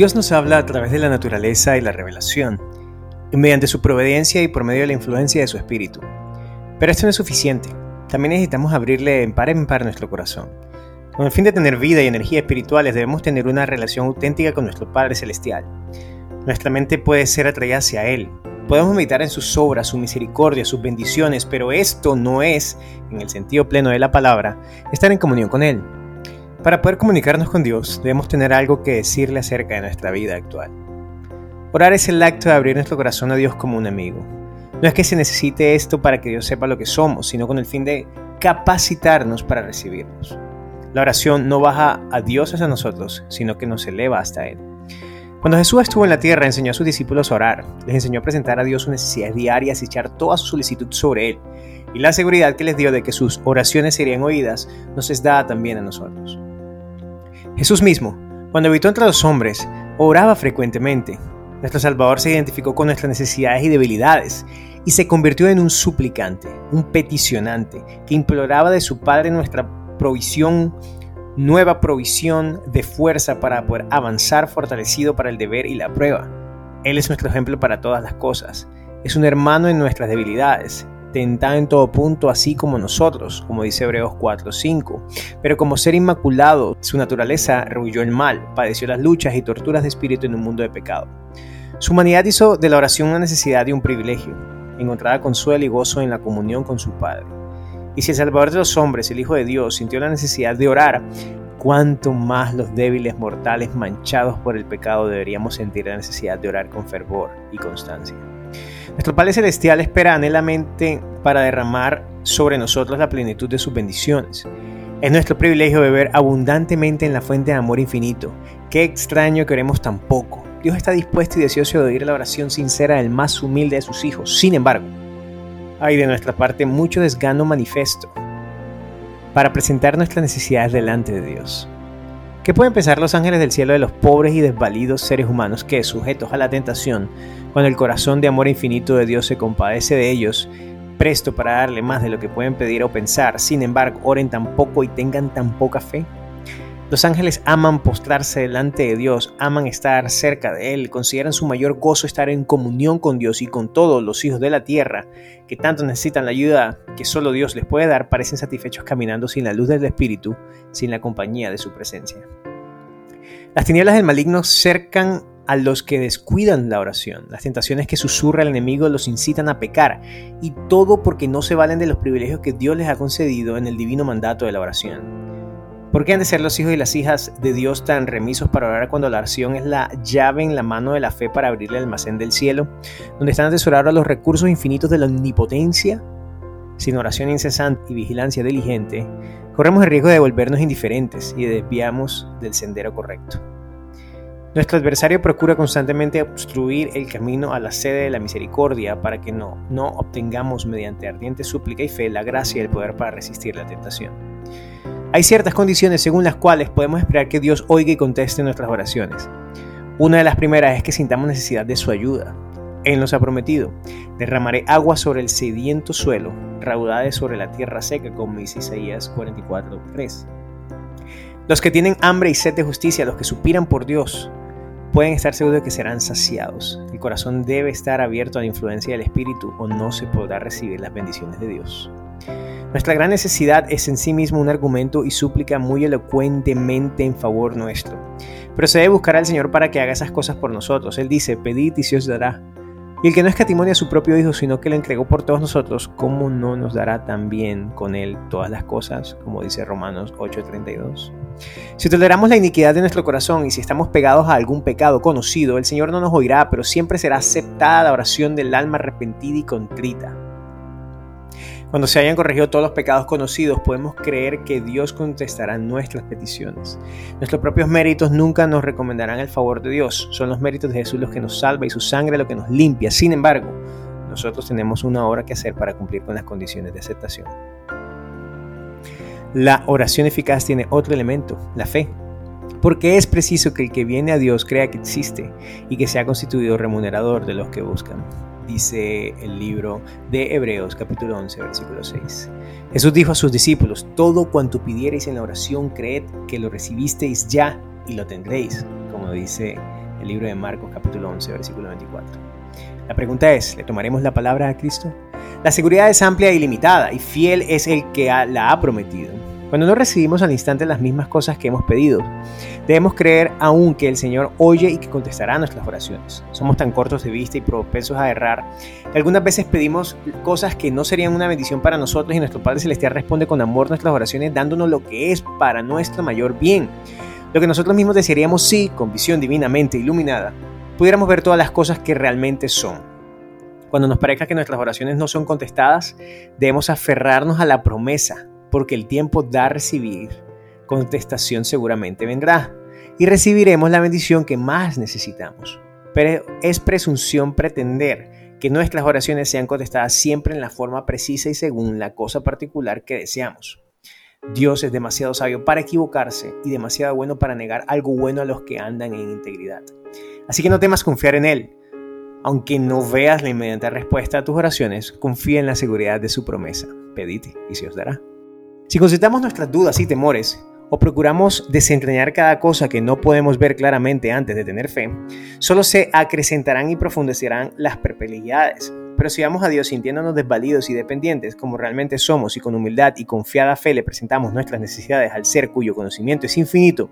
Dios nos habla a través de la naturaleza y la revelación, mediante su providencia y por medio de la influencia de su espíritu. Pero esto no es suficiente. También necesitamos abrirle en par en par nuestro corazón. Con el fin de tener vida y energía espirituales debemos tener una relación auténtica con nuestro Padre Celestial. Nuestra mente puede ser atraída hacia Él. Podemos meditar en sus obras, su misericordia, sus bendiciones, pero esto no es, en el sentido pleno de la palabra, estar en comunión con Él. Para poder comunicarnos con Dios, debemos tener algo que decirle acerca de nuestra vida actual. Orar es el acto de abrir nuestro corazón a Dios como un amigo. No es que se necesite esto para que Dios sepa lo que somos, sino con el fin de capacitarnos para recibirnos. La oración no baja a Dios hacia nosotros, sino que nos eleva hasta Él. Cuando Jesús estuvo en la tierra, enseñó a sus discípulos a orar, les enseñó a presentar a Dios sus necesidades diarias y echar toda su solicitud sobre Él. Y la seguridad que les dio de que sus oraciones serían oídas, nos es dada también a nosotros. Jesús mismo, cuando habitó entre los hombres, oraba frecuentemente. Nuestro Salvador se identificó con nuestras necesidades y debilidades y se convirtió en un suplicante, un peticionante, que imploraba de su Padre nuestra provisión, nueva provisión de fuerza para poder avanzar fortalecido para el deber y la prueba. Él es nuestro ejemplo para todas las cosas. Es un hermano en nuestras debilidades, tentado en todo punto así como nosotros, como dice Hebreos 4:5. Pero como ser inmaculado, su naturaleza rehuyó el mal, padeció las luchas y torturas de espíritu en un mundo de pecado. Su humanidad hizo de la oración una necesidad y un privilegio encontraba consuelo y gozo en la comunión con su Padre. Y si el Salvador de los hombres, el Hijo de Dios, sintió la necesidad de orar, cuánto más los débiles mortales manchados por el pecado deberíamos sentir la necesidad de orar con fervor y constancia. Nuestro Padre Celestial espera anhelamente para derramar sobre nosotros la plenitud de sus bendiciones. Es nuestro privilegio beber abundantemente en la fuente de amor infinito. Qué extraño que oremos tan poco Dios está dispuesto y deseoso de oír la oración sincera del más humilde de sus hijos. Sin embargo, hay de nuestra parte mucho desgano manifiesto para presentar nuestras necesidades delante de Dios. ¿Qué pueden pensar los ángeles del cielo de los pobres y desvalidos seres humanos que, sujetos a la tentación, cuando el corazón de amor infinito de Dios se compadece de ellos, presto para darle más de lo que pueden pedir o pensar, sin embargo, oren tan poco y tengan tan poca fe? Los ángeles aman postrarse delante de Dios, aman estar cerca de Él, consideran su mayor gozo estar en comunión con Dios y con todos los hijos de la tierra, que tanto necesitan la ayuda que solo Dios les puede dar, parecen satisfechos caminando sin la luz del Espíritu, sin la compañía de su presencia. Las tinieblas del maligno cercan a los que descuidan la oración. Las tentaciones que susurra el enemigo los incitan a pecar, y todo porque no se valen de los privilegios que Dios les ha concedido en el divino mandato de la oración. ¿Por qué han de ser los hijos y las hijas de Dios tan remisos para orar cuando la oración es la llave en la mano de la fe para abrirle el almacén del cielo, donde están atesorados los recursos infinitos de la omnipotencia? Sin oración incesante y vigilancia diligente, corremos el riesgo de volvernos indiferentes y de desviamos del sendero correcto. Nuestro adversario procura constantemente obstruir el camino a la sede de la misericordia para que no, no obtengamos mediante ardiente súplica y fe la gracia y el poder para resistir la tentación. Hay ciertas condiciones según las cuales podemos esperar que Dios oiga y conteste nuestras oraciones. Una de las primeras es que sintamos necesidad de su ayuda. Él nos ha prometido, derramaré agua sobre el sediento suelo, raudades sobre la tierra seca, como dice Isaías 44.3. Los que tienen hambre y sed de justicia, los que suspiran por Dios, pueden estar seguros de que serán saciados. El corazón debe estar abierto a la influencia del Espíritu o no se podrá recibir las bendiciones de Dios. Nuestra gran necesidad es en sí mismo un argumento y súplica muy elocuentemente en favor nuestro. Pero se debe buscar al Señor para que haga esas cosas por nosotros. Él dice, pedid y se os dará. Y el que no escatimonia a su propio Hijo, sino que lo entregó por todos nosotros, ¿cómo no nos dará también con Él todas las cosas? Como dice Romanos 8:32. Si toleramos la iniquidad de nuestro corazón y si estamos pegados a algún pecado conocido, el Señor no nos oirá, pero siempre será aceptada la oración del alma arrepentida y contrita. Cuando se hayan corregido todos los pecados conocidos, podemos creer que Dios contestará nuestras peticiones. Nuestros propios méritos nunca nos recomendarán el favor de Dios. Son los méritos de Jesús los que nos salva y su sangre lo que nos limpia. Sin embargo, nosotros tenemos una obra que hacer para cumplir con las condiciones de aceptación. La oración eficaz tiene otro elemento, la fe. Porque es preciso que el que viene a Dios crea que existe y que se ha constituido remunerador de los que buscan dice el libro de Hebreos capítulo 11 versículo 6. Jesús dijo a sus discípulos, todo cuanto pidiereis en la oración, creed que lo recibisteis ya y lo tendréis, como dice el libro de Marcos capítulo 11, versículo 24. La pregunta es, ¿le tomaremos la palabra a Cristo? La seguridad es amplia y limitada, y fiel es el que la ha prometido. Cuando no recibimos al instante las mismas cosas que hemos pedido, debemos creer aún que el Señor oye y que contestará nuestras oraciones. Somos tan cortos de vista y propensos a errar que algunas veces pedimos cosas que no serían una bendición para nosotros y nuestro Padre Celestial responde con amor nuestras oraciones dándonos lo que es para nuestro mayor bien. Lo que nosotros mismos desearíamos si, con visión divinamente iluminada, pudiéramos ver todas las cosas que realmente son. Cuando nos parezca que nuestras oraciones no son contestadas, debemos aferrarnos a la promesa porque el tiempo da a recibir, contestación seguramente vendrá, y recibiremos la bendición que más necesitamos. Pero es presunción pretender que nuestras oraciones sean contestadas siempre en la forma precisa y según la cosa particular que deseamos. Dios es demasiado sabio para equivocarse y demasiado bueno para negar algo bueno a los que andan en integridad. Así que no temas confiar en Él. Aunque no veas la inmediata respuesta a tus oraciones, confía en la seguridad de su promesa. Pedite y se os dará. Si concentramos nuestras dudas y temores, o procuramos desentrañar cada cosa que no podemos ver claramente antes de tener fe, solo se acrecentarán y profundecerán las perplejidades. Pero si vamos a Dios sintiéndonos desvalidos y dependientes como realmente somos y con humildad y confiada fe le presentamos nuestras necesidades al ser cuyo conocimiento es infinito,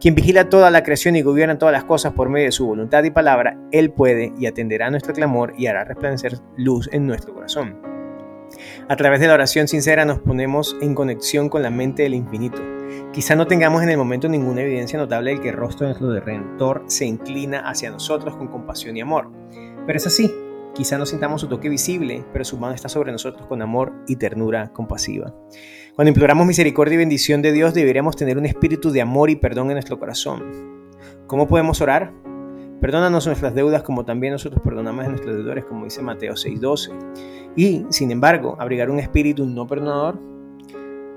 quien vigila toda la creación y gobierna todas las cosas por medio de su voluntad y palabra, Él puede y atenderá nuestro clamor y hará resplandecer luz en nuestro corazón. A través de la oración sincera nos ponemos en conexión con la mente del infinito. Quizá no tengamos en el momento ninguna evidencia notable de que el rostro de nuestro Redentor se inclina hacia nosotros con compasión y amor. Pero es así. Quizá no sintamos su toque visible, pero su mano está sobre nosotros con amor y ternura compasiva. Cuando imploramos misericordia y bendición de Dios, deberíamos tener un espíritu de amor y perdón en nuestro corazón. ¿Cómo podemos orar? Perdónanos nuestras deudas como también nosotros perdonamos a nuestros deudores, como dice Mateo 6:12. Y, sin embargo, abrigar un espíritu no perdonador.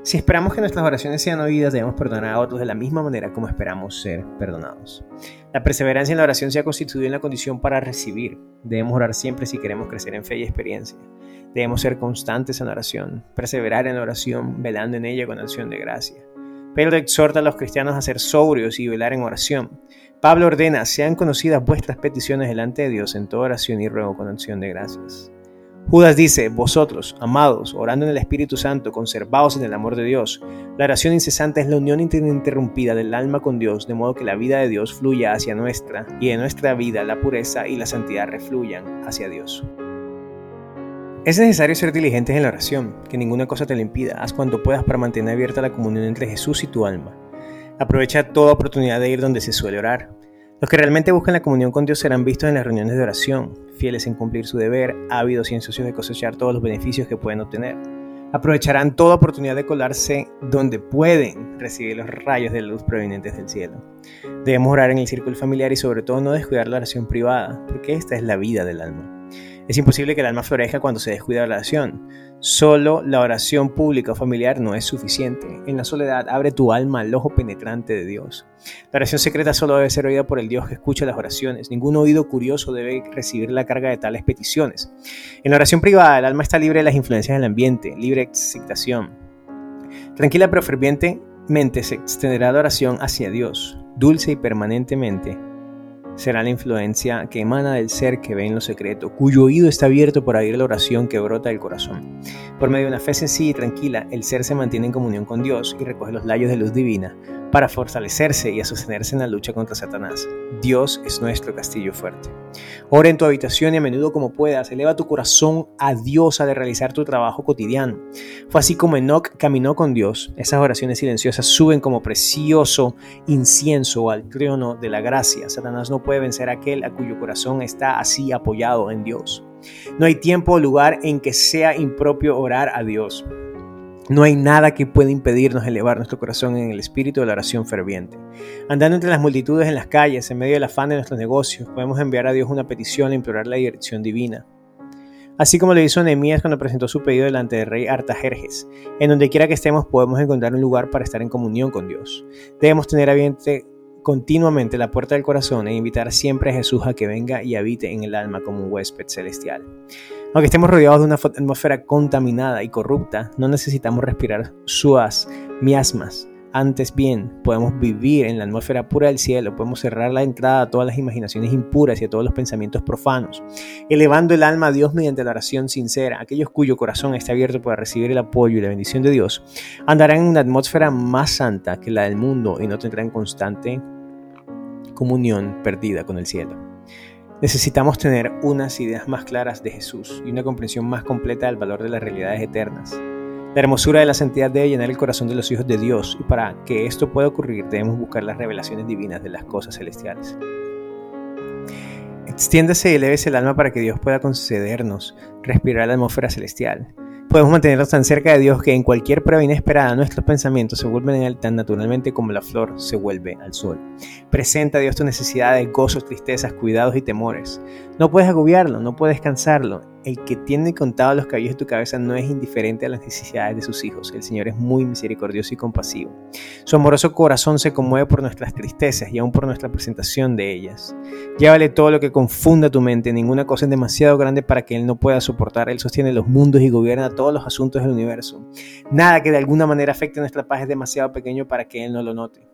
Si esperamos que nuestras oraciones sean oídas, debemos perdonar a otros de la misma manera como esperamos ser perdonados. La perseverancia en la oración se ha constituido en la condición para recibir. Debemos orar siempre si queremos crecer en fe y experiencia. Debemos ser constantes en la oración, perseverar en la oración, velando en ella con acción de gracia. Pedro exhorta a los cristianos a ser sobrios y velar en oración. Pablo ordena, sean conocidas vuestras peticiones delante de Dios en toda oración y ruego con acción de gracias. Judas dice, vosotros, amados, orando en el Espíritu Santo, conservados en el amor de Dios. La oración incesante es la unión ininterrumpida del alma con Dios, de modo que la vida de Dios fluya hacia nuestra, y de nuestra vida la pureza y la santidad refluyan hacia Dios. Es necesario ser diligentes en la oración, que ninguna cosa te lo impida. Haz cuanto puedas para mantener abierta la comunión entre Jesús y tu alma. Aprovecha toda oportunidad de ir donde se suele orar. Los que realmente buscan la comunión con Dios serán vistos en las reuniones de oración, fieles en cumplir su deber, ávidos y ansiosos de cosechar todos los beneficios que pueden obtener. Aprovecharán toda oportunidad de colarse donde pueden recibir los rayos de luz provenientes del cielo. Debemos orar en el círculo familiar y sobre todo no descuidar la oración privada, porque esta es la vida del alma. Es imposible que el alma florezca cuando se descuida la oración. Solo la oración pública o familiar no es suficiente. En la soledad abre tu alma al ojo penetrante de Dios. La oración secreta solo debe ser oída por el Dios que escucha las oraciones. Ningún oído curioso debe recibir la carga de tales peticiones. En la oración privada el alma está libre de las influencias del ambiente, libre de excitación. Tranquila pero fervientemente se extenderá la oración hacia Dios, dulce y permanentemente será la influencia que emana del ser que ve en lo secreto, cuyo oído está abierto por oír la oración que brota del corazón. Por medio de una fe sencilla y tranquila, el ser se mantiene en comunión con Dios y recoge los layos de luz divina para fortalecerse y a en la lucha contra Satanás. Dios es nuestro castillo fuerte. Ora en tu habitación y a menudo como puedas, eleva tu corazón a Dios al realizar tu trabajo cotidiano. Fue así como Enoch caminó con Dios. Esas oraciones silenciosas suben como precioso incienso al trono de la gracia. Satanás no puede vencer a aquel a cuyo corazón está así apoyado en Dios. No hay tiempo o lugar en que sea impropio orar a Dios. No hay nada que pueda impedirnos elevar nuestro corazón en el espíritu de la oración ferviente. Andando entre las multitudes en las calles, en medio del afán de nuestros negocios, podemos enviar a Dios una petición e implorar la dirección divina. Así como le hizo Nehemías cuando presentó su pedido delante del rey Artajerjes. En donde quiera que estemos podemos encontrar un lugar para estar en comunión con Dios. Debemos tener abierta continuamente la puerta del corazón e invitar siempre a Jesús a que venga y habite en el alma como un huésped celestial. Aunque estemos rodeados de una atmósfera contaminada y corrupta, no necesitamos respirar sus miasmas. Antes bien, podemos vivir en la atmósfera pura del cielo, podemos cerrar la entrada a todas las imaginaciones impuras y a todos los pensamientos profanos, elevando el alma a Dios mediante la oración sincera. Aquellos cuyo corazón está abierto para recibir el apoyo y la bendición de Dios, andarán en una atmósfera más santa que la del mundo y no tendrán constante comunión perdida con el cielo. Necesitamos tener unas ideas más claras de Jesús y una comprensión más completa del valor de las realidades eternas. La hermosura de la santidad debe llenar el corazón de los hijos de Dios y para que esto pueda ocurrir debemos buscar las revelaciones divinas de las cosas celestiales. Extiéndase y elévese el alma para que Dios pueda concedernos respirar la atmósfera celestial Podemos mantenernos tan cerca de Dios que en cualquier prueba inesperada nuestros pensamientos se vuelven tan naturalmente como la flor se vuelve al sol. Presenta a Dios tus necesidades, gozos, tristezas, cuidados y temores. No puedes agobiarlo, no puedes cansarlo. El que tiene contado los cabellos de tu cabeza no es indiferente a las necesidades de sus hijos. El Señor es muy misericordioso y compasivo. Su amoroso corazón se conmueve por nuestras tristezas y aún por nuestra presentación de ellas. Llévale todo lo que confunda tu mente. Ninguna cosa es demasiado grande para que Él no pueda soportar. Él sostiene los mundos y gobierna todos los asuntos del universo. Nada que de alguna manera afecte nuestra paz es demasiado pequeño para que Él no lo note.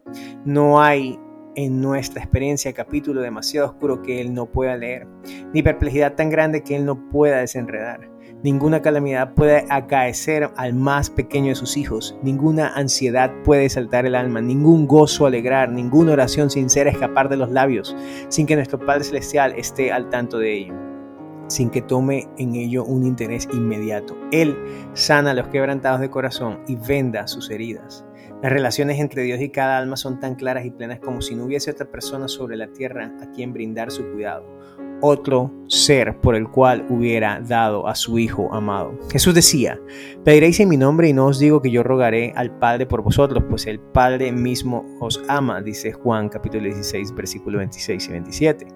No hay en nuestra experiencia capítulo demasiado oscuro que Él no pueda leer, ni perplejidad tan grande que Él no pueda desenredar. Ninguna calamidad puede acaecer al más pequeño de sus hijos, ninguna ansiedad puede saltar el alma, ningún gozo alegrar, ninguna oración sincera escapar de los labios, sin que nuestro Padre Celestial esté al tanto de ello, sin que tome en ello un interés inmediato. Él sana a los quebrantados de corazón y venda sus heridas. Las relaciones entre Dios y cada alma son tan claras y plenas como si no hubiese otra persona sobre la tierra a quien brindar su cuidado otro ser por el cual hubiera dado a su Hijo amado. Jesús decía, pediréis en mi nombre y no os digo que yo rogaré al Padre por vosotros, pues el Padre mismo os ama, dice Juan capítulo 16, versículo 26 y 27.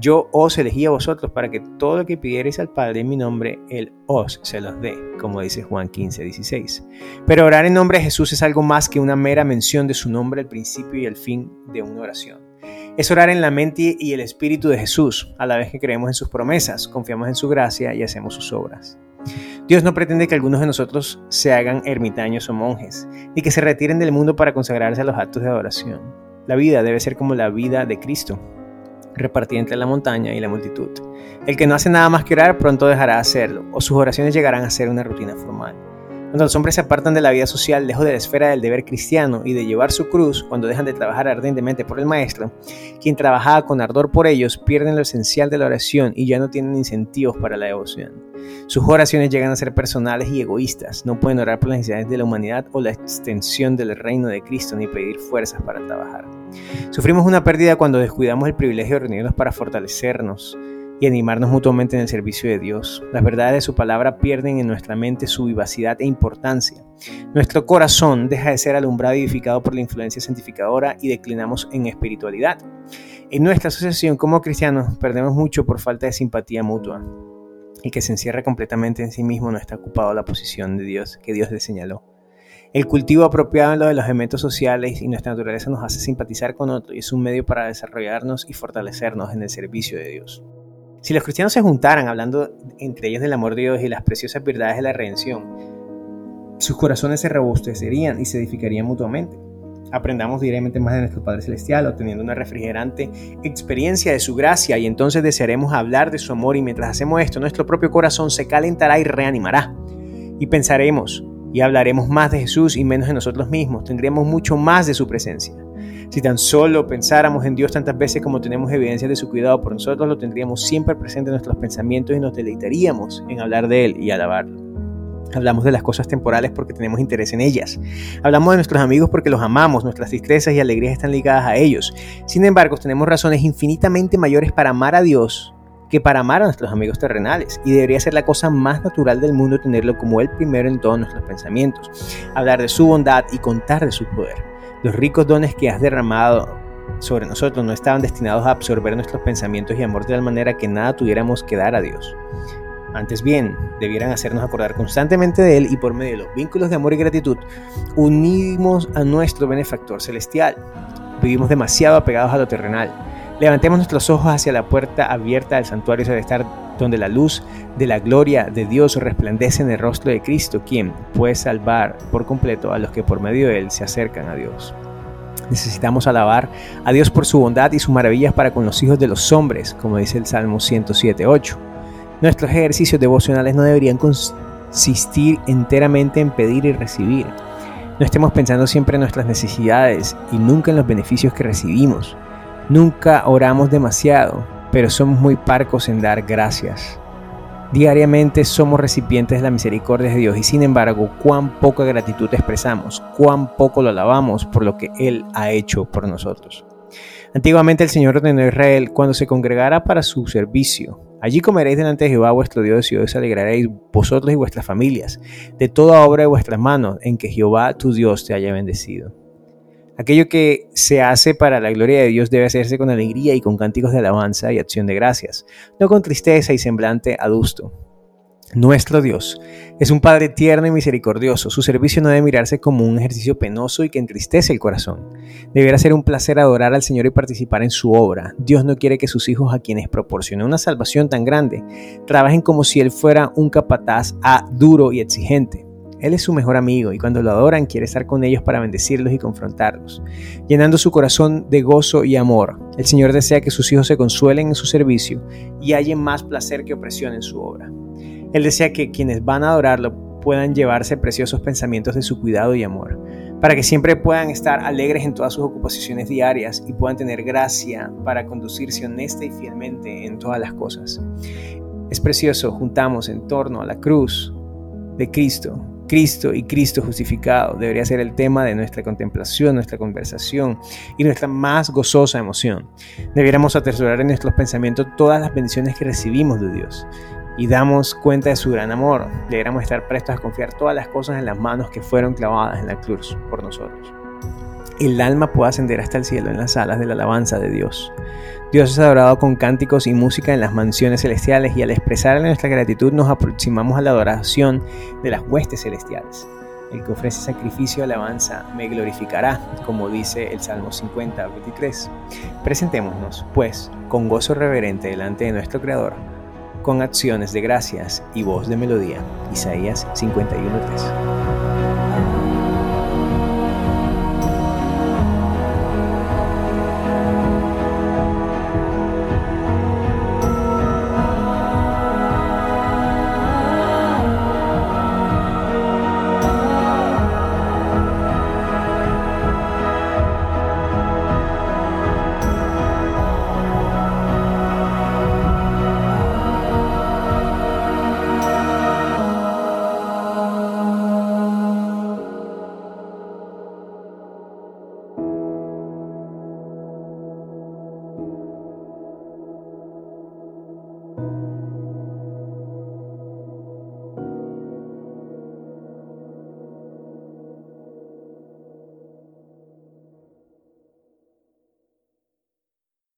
Yo os elegí a vosotros para que todo lo que pidierais al Padre en mi nombre, Él os se los dé, como dice Juan 15, 16. Pero orar en nombre de Jesús es algo más que una mera mención de su nombre al principio y al fin de una oración. Es orar en la mente y el espíritu de Jesús, a la vez que creemos en sus promesas, confiamos en su gracia y hacemos sus obras. Dios no pretende que algunos de nosotros se hagan ermitaños o monjes, ni que se retiren del mundo para consagrarse a los actos de adoración. La vida debe ser como la vida de Cristo, repartida entre la montaña y la multitud. El que no hace nada más que orar pronto dejará de hacerlo, o sus oraciones llegarán a ser una rutina formal. Cuando los hombres se apartan de la vida social lejos de la esfera del deber cristiano y de llevar su cruz, cuando dejan de trabajar ardentemente por el Maestro, quien trabajaba con ardor por ellos, pierden lo esencial de la oración y ya no tienen incentivos para la devoción. Sus oraciones llegan a ser personales y egoístas, no pueden orar por las necesidades de la humanidad o la extensión del reino de Cristo ni pedir fuerzas para trabajar. Sufrimos una pérdida cuando descuidamos el privilegio de reunirnos para fortalecernos y animarnos mutuamente en el servicio de Dios. Las verdades de su palabra pierden en nuestra mente su vivacidad e importancia. Nuestro corazón deja de ser alumbrado y edificado por la influencia santificadora y declinamos en espiritualidad. En nuestra asociación como cristianos perdemos mucho por falta de simpatía mutua. El que se encierra completamente en sí mismo no está ocupado la posición de Dios que Dios le señaló. El cultivo apropiado en de los elementos sociales y nuestra naturaleza nos hace simpatizar con otro y es un medio para desarrollarnos y fortalecernos en el servicio de Dios. Si los cristianos se juntaran hablando entre ellos del amor de Dios y las preciosas verdades de la redención, sus corazones se robustecerían y se edificarían mutuamente. Aprendamos diariamente más de nuestro Padre Celestial, obteniendo una refrigerante experiencia de su gracia y entonces desearemos hablar de su amor y mientras hacemos esto nuestro propio corazón se calentará y reanimará. Y pensaremos y hablaremos más de Jesús y menos de nosotros mismos, tendremos mucho más de su presencia. Si tan solo pensáramos en Dios tantas veces como tenemos evidencia de su cuidado por nosotros, lo tendríamos siempre presente en nuestros pensamientos y nos deleitaríamos en hablar de Él y alabarlo. Hablamos de las cosas temporales porque tenemos interés en ellas. Hablamos de nuestros amigos porque los amamos, nuestras tristezas y alegrías están ligadas a ellos. Sin embargo, tenemos razones infinitamente mayores para amar a Dios que para amar a nuestros amigos terrenales. Y debería ser la cosa más natural del mundo tenerlo como el primero en todos nuestros pensamientos. Hablar de su bondad y contar de su poder. Los ricos dones que has derramado sobre nosotros no estaban destinados a absorber nuestros pensamientos y amor de tal manera que nada tuviéramos que dar a Dios. Antes bien, debieran hacernos acordar constantemente de Él y por medio de los vínculos de amor y gratitud, unimos a nuestro benefactor celestial. Vivimos demasiado apegados a lo terrenal. Levantemos nuestros ojos hacia la puerta abierta del santuario celestial donde la luz de la gloria de Dios resplandece en el rostro de Cristo, quien puede salvar por completo a los que por medio de Él se acercan a Dios. Necesitamos alabar a Dios por su bondad y sus maravillas para con los hijos de los hombres, como dice el Salmo 107.8. Nuestros ejercicios devocionales no deberían consistir enteramente en pedir y recibir. No estemos pensando siempre en nuestras necesidades y nunca en los beneficios que recibimos. Nunca oramos demasiado, pero somos muy parcos en dar gracias. Diariamente somos recipientes de la misericordia de Dios y sin embargo, cuán poca gratitud expresamos, cuán poco lo alabamos por lo que Él ha hecho por nosotros. Antiguamente el Señor ordenó a Israel cuando se congregara para su servicio. Allí comeréis delante de Jehová vuestro Dios y os alegraréis vosotros y vuestras familias de toda obra de vuestras manos en que Jehová tu Dios te haya bendecido. Aquello que se hace para la gloria de Dios debe hacerse con alegría y con cánticos de alabanza y acción de gracias, no con tristeza y semblante adusto. Nuestro Dios es un Padre tierno y misericordioso. Su servicio no debe mirarse como un ejercicio penoso y que entristece el corazón. Deberá ser un placer adorar al Señor y participar en su obra. Dios no quiere que sus hijos, a quienes proporcionó una salvación tan grande, trabajen como si Él fuera un capataz a duro y exigente. Él es su mejor amigo y cuando lo adoran quiere estar con ellos para bendecirlos y confrontarlos, llenando su corazón de gozo y amor. El Señor desea que sus hijos se consuelen en su servicio y hallen más placer que opresión en su obra. Él desea que quienes van a adorarlo puedan llevarse preciosos pensamientos de su cuidado y amor, para que siempre puedan estar alegres en todas sus ocupaciones diarias y puedan tener gracia para conducirse honesta y fielmente en todas las cosas. Es precioso, juntamos en torno a la cruz de Cristo Cristo y Cristo justificado debería ser el tema de nuestra contemplación, nuestra conversación y nuestra más gozosa emoción. Debiéramos atesorar en nuestros pensamientos todas las bendiciones que recibimos de Dios y damos cuenta de su gran amor. Deberíamos estar prestos a confiar todas las cosas en las manos que fueron clavadas en la cruz por nosotros. El alma puede ascender hasta el cielo en las alas de la alabanza de Dios. Dios es adorado con cánticos y música en las mansiones celestiales y al expresar nuestra gratitud nos aproximamos a la adoración de las huestes celestiales. El que ofrece sacrificio de alabanza me glorificará, como dice el Salmo 50, 23. Presentémonos, pues, con gozo reverente delante de nuestro Creador, con acciones de gracias y voz de melodía. Isaías 51, 3.